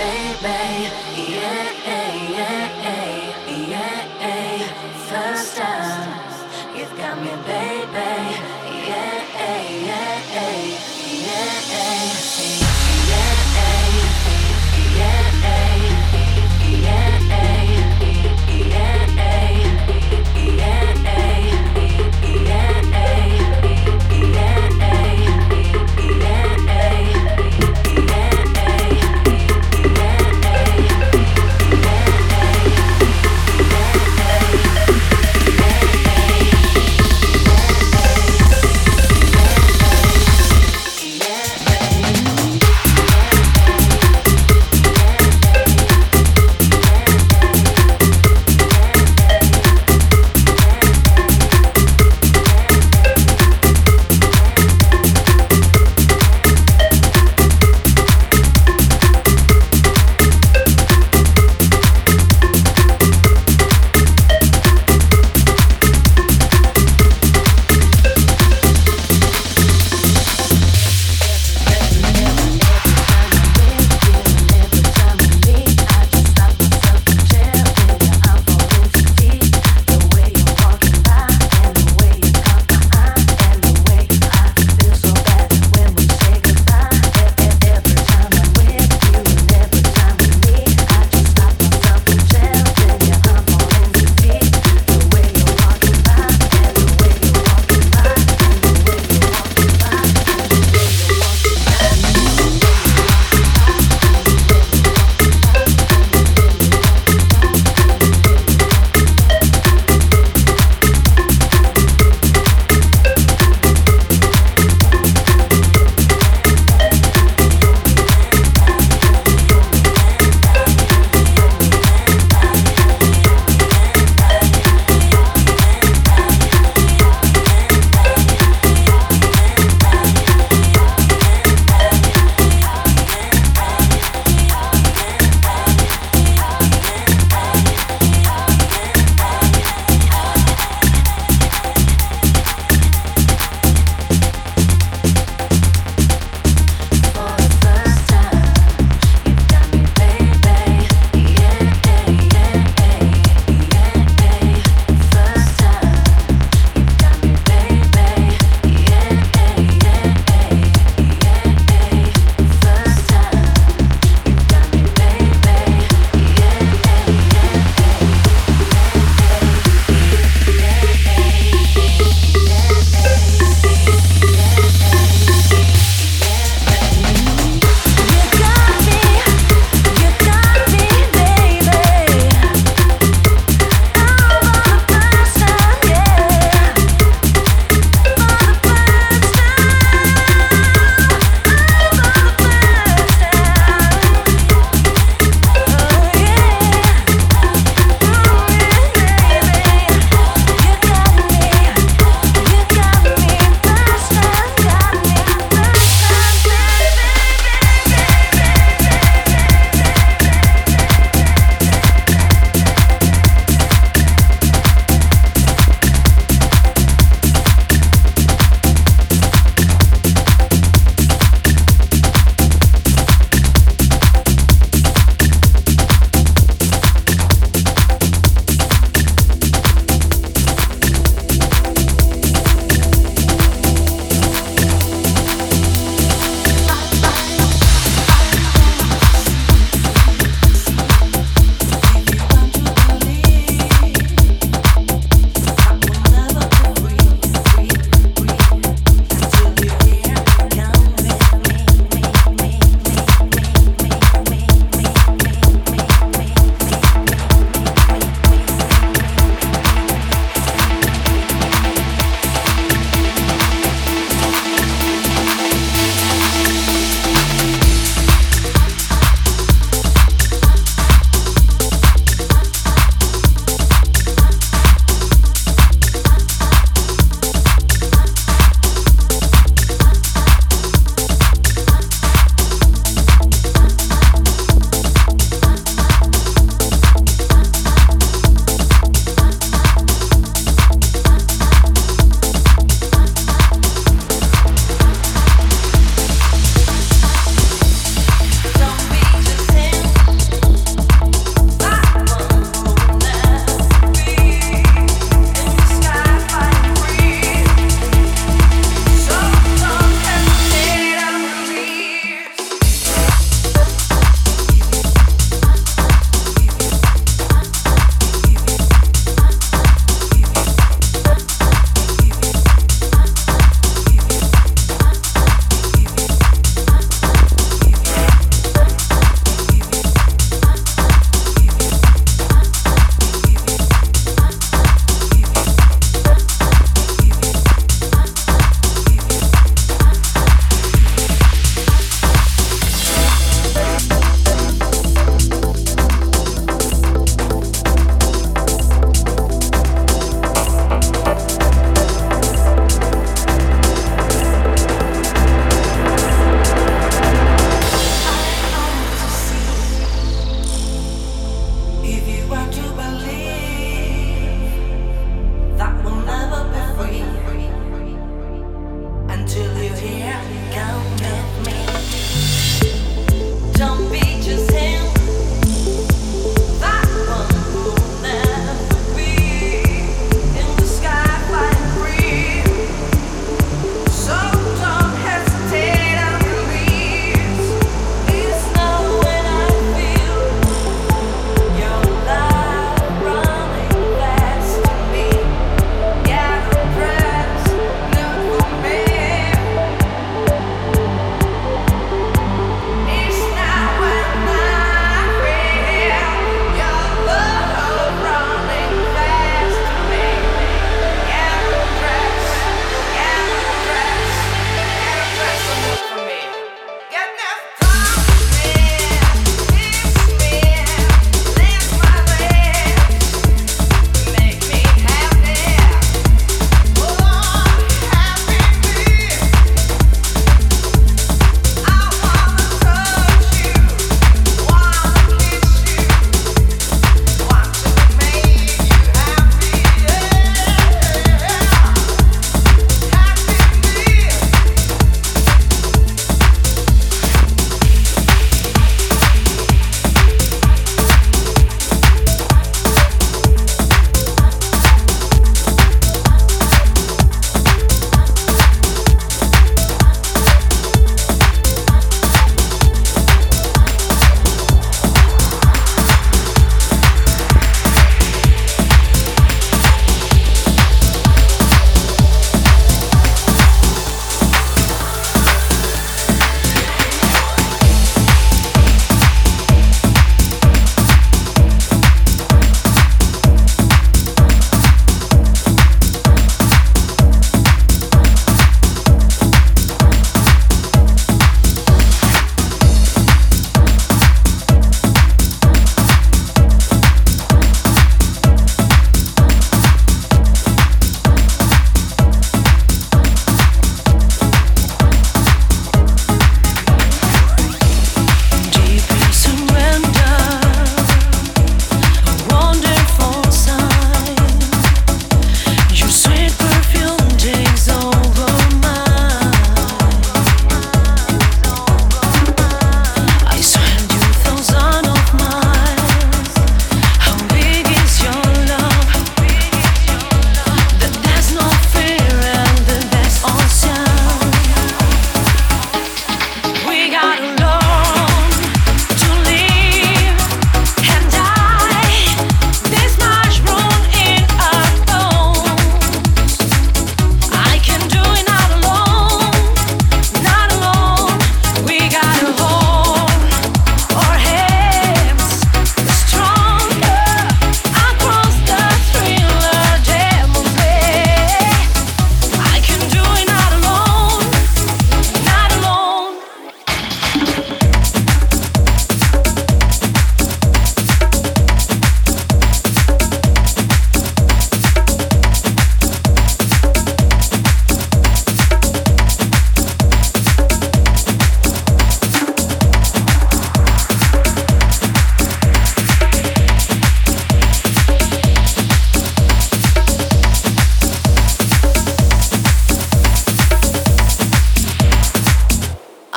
baby.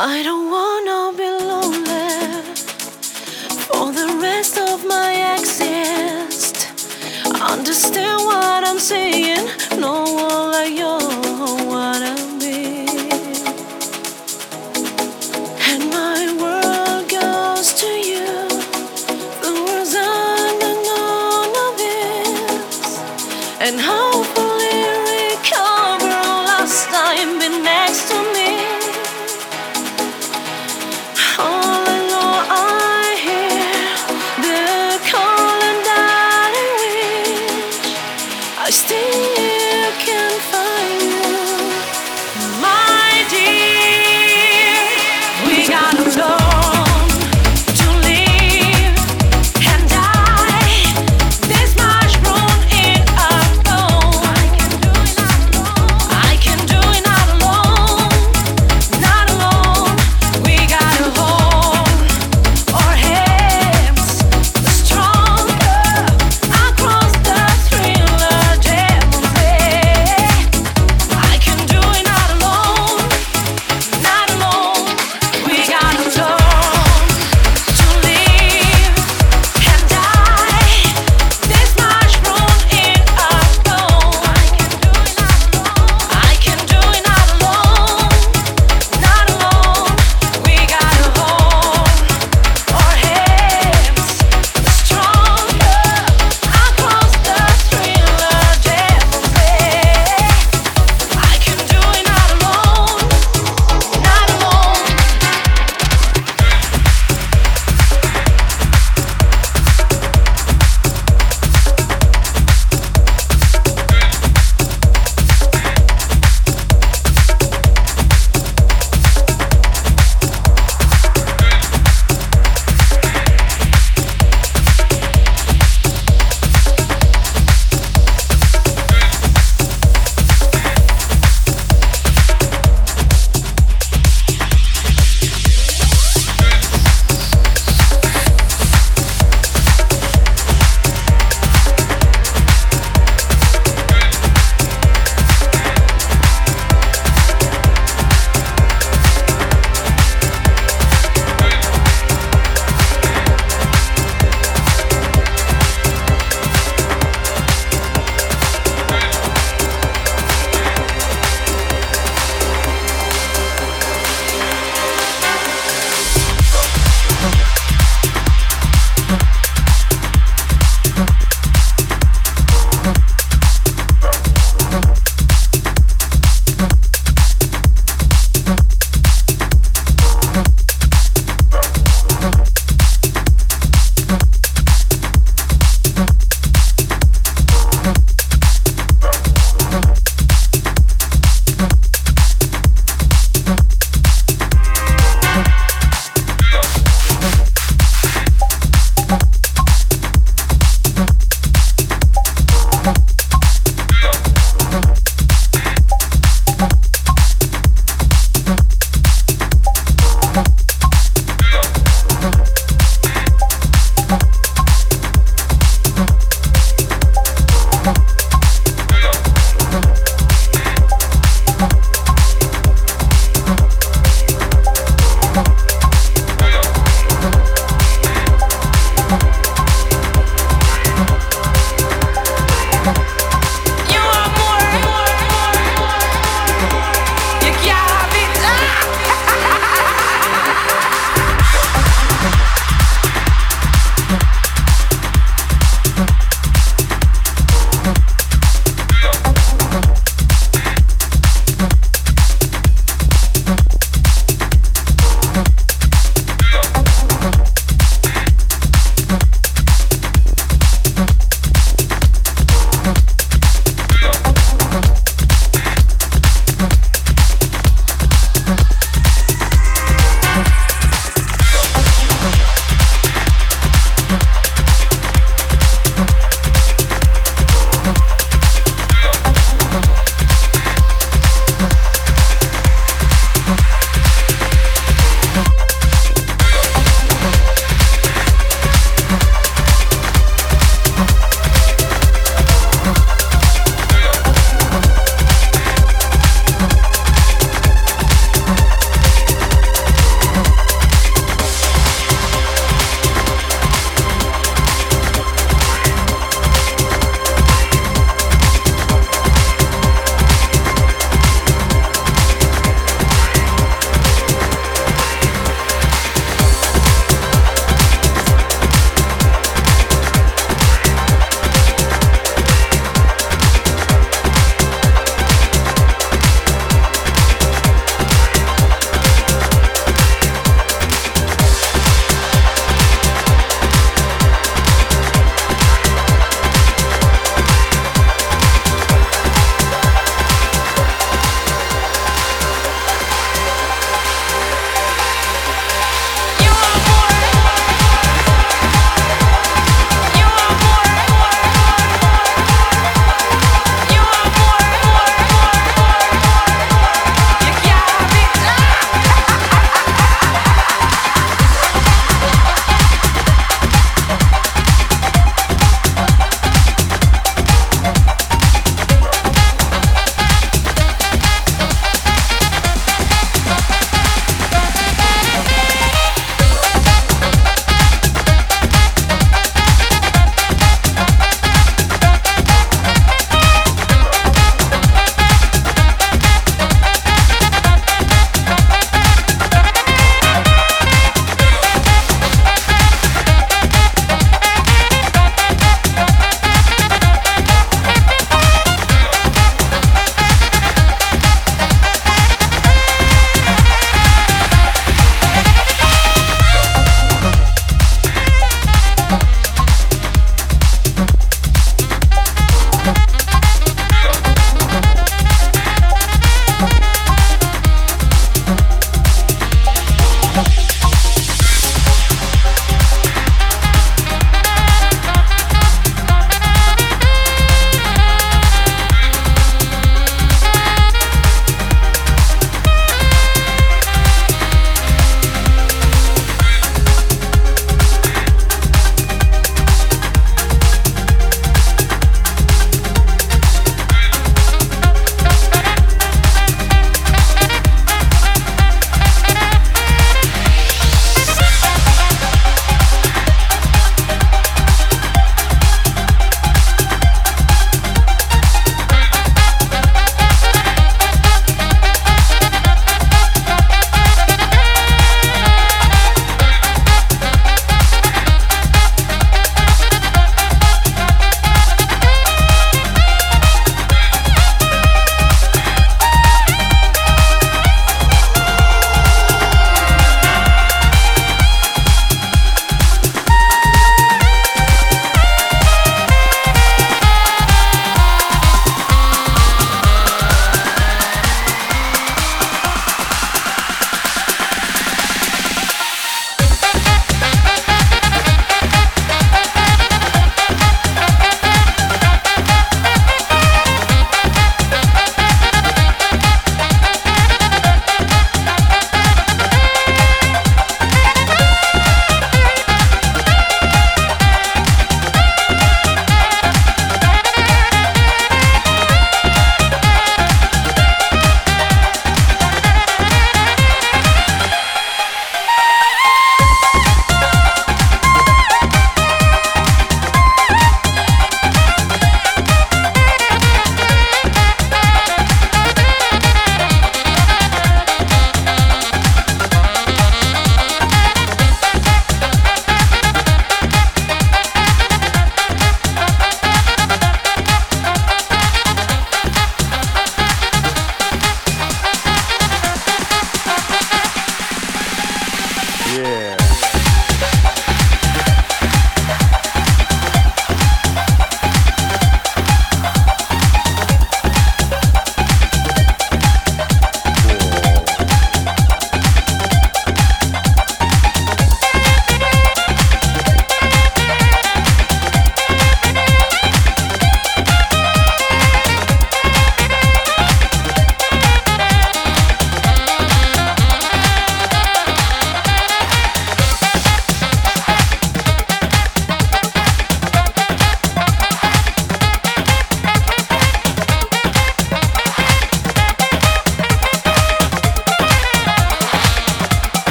I don't wanna be lonely for the rest of my exist. Understand what I'm saying? No one like you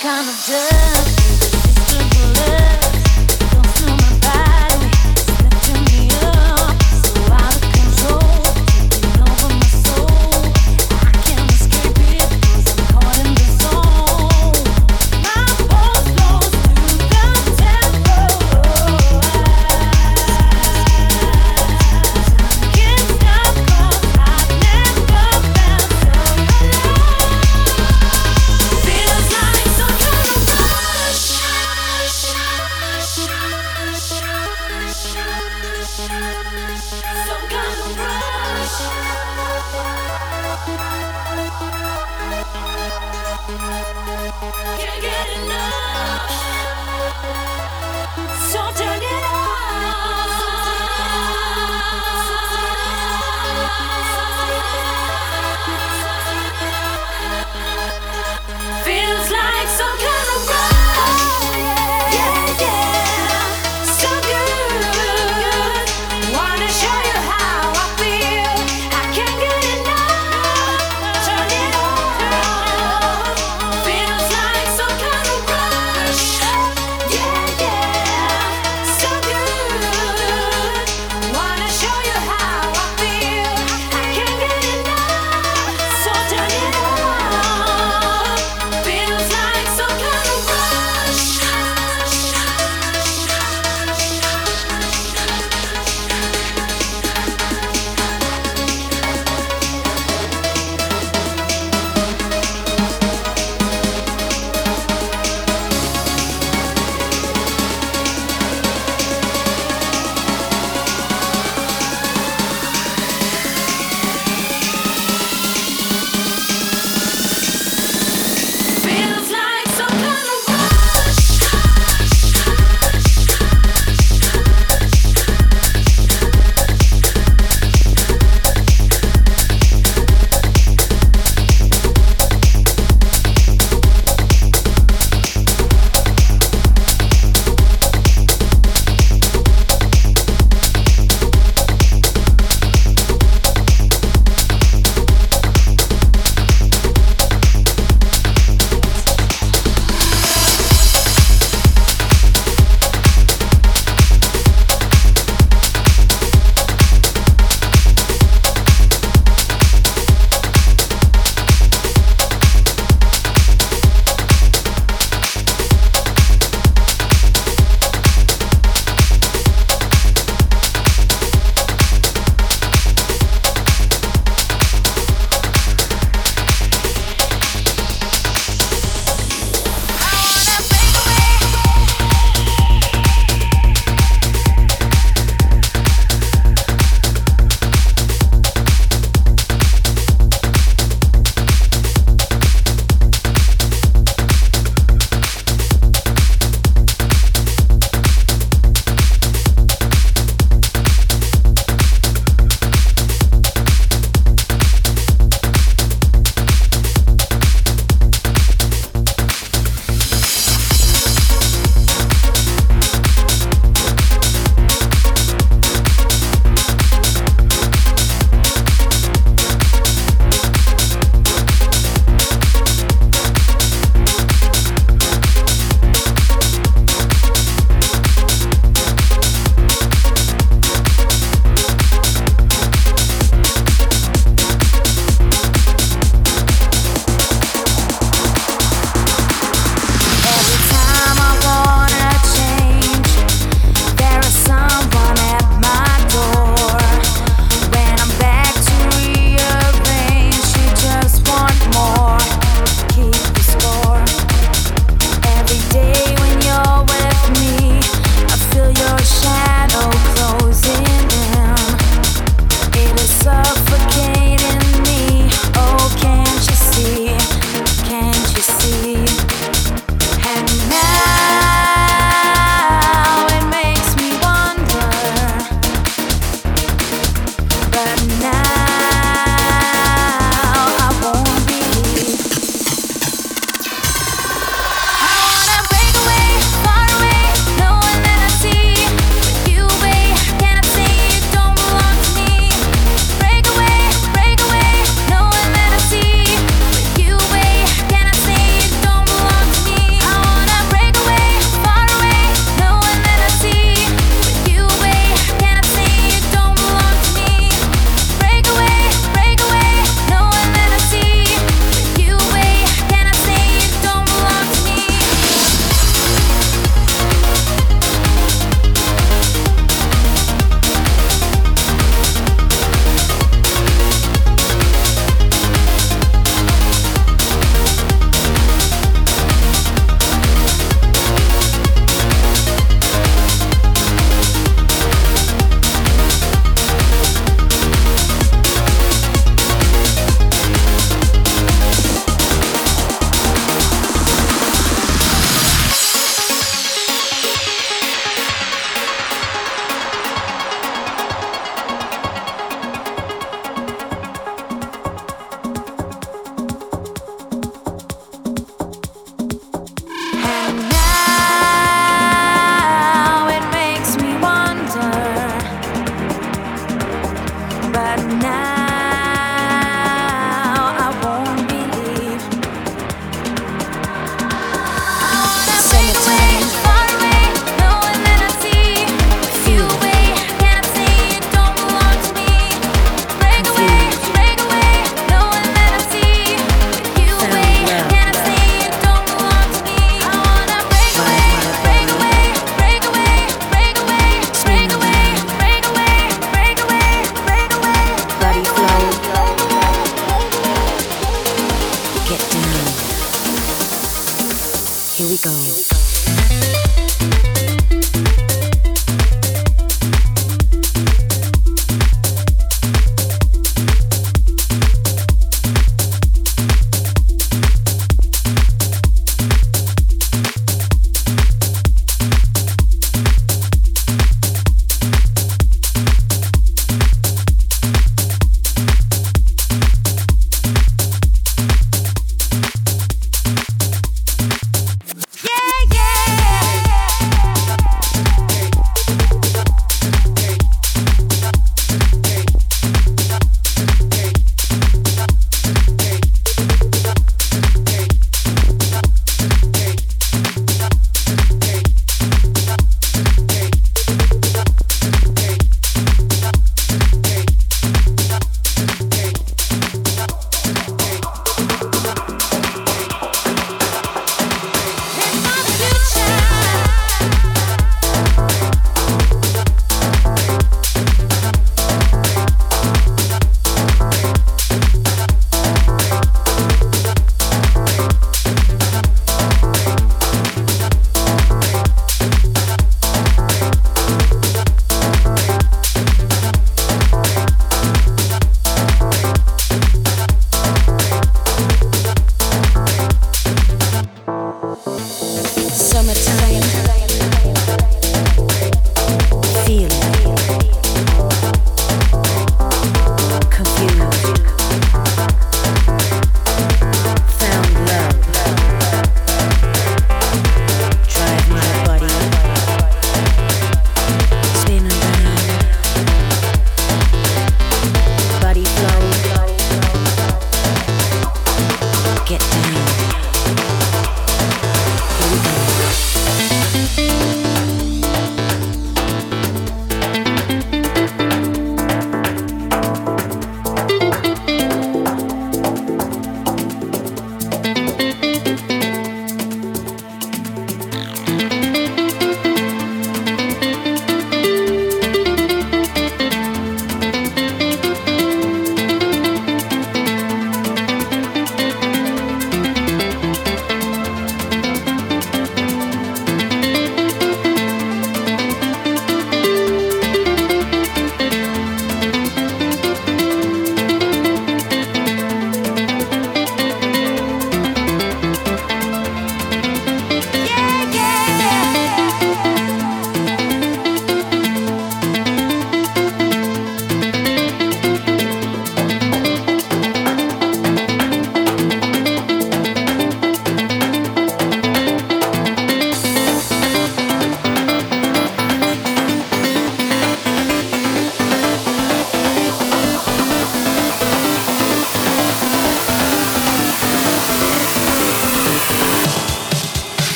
kind of day.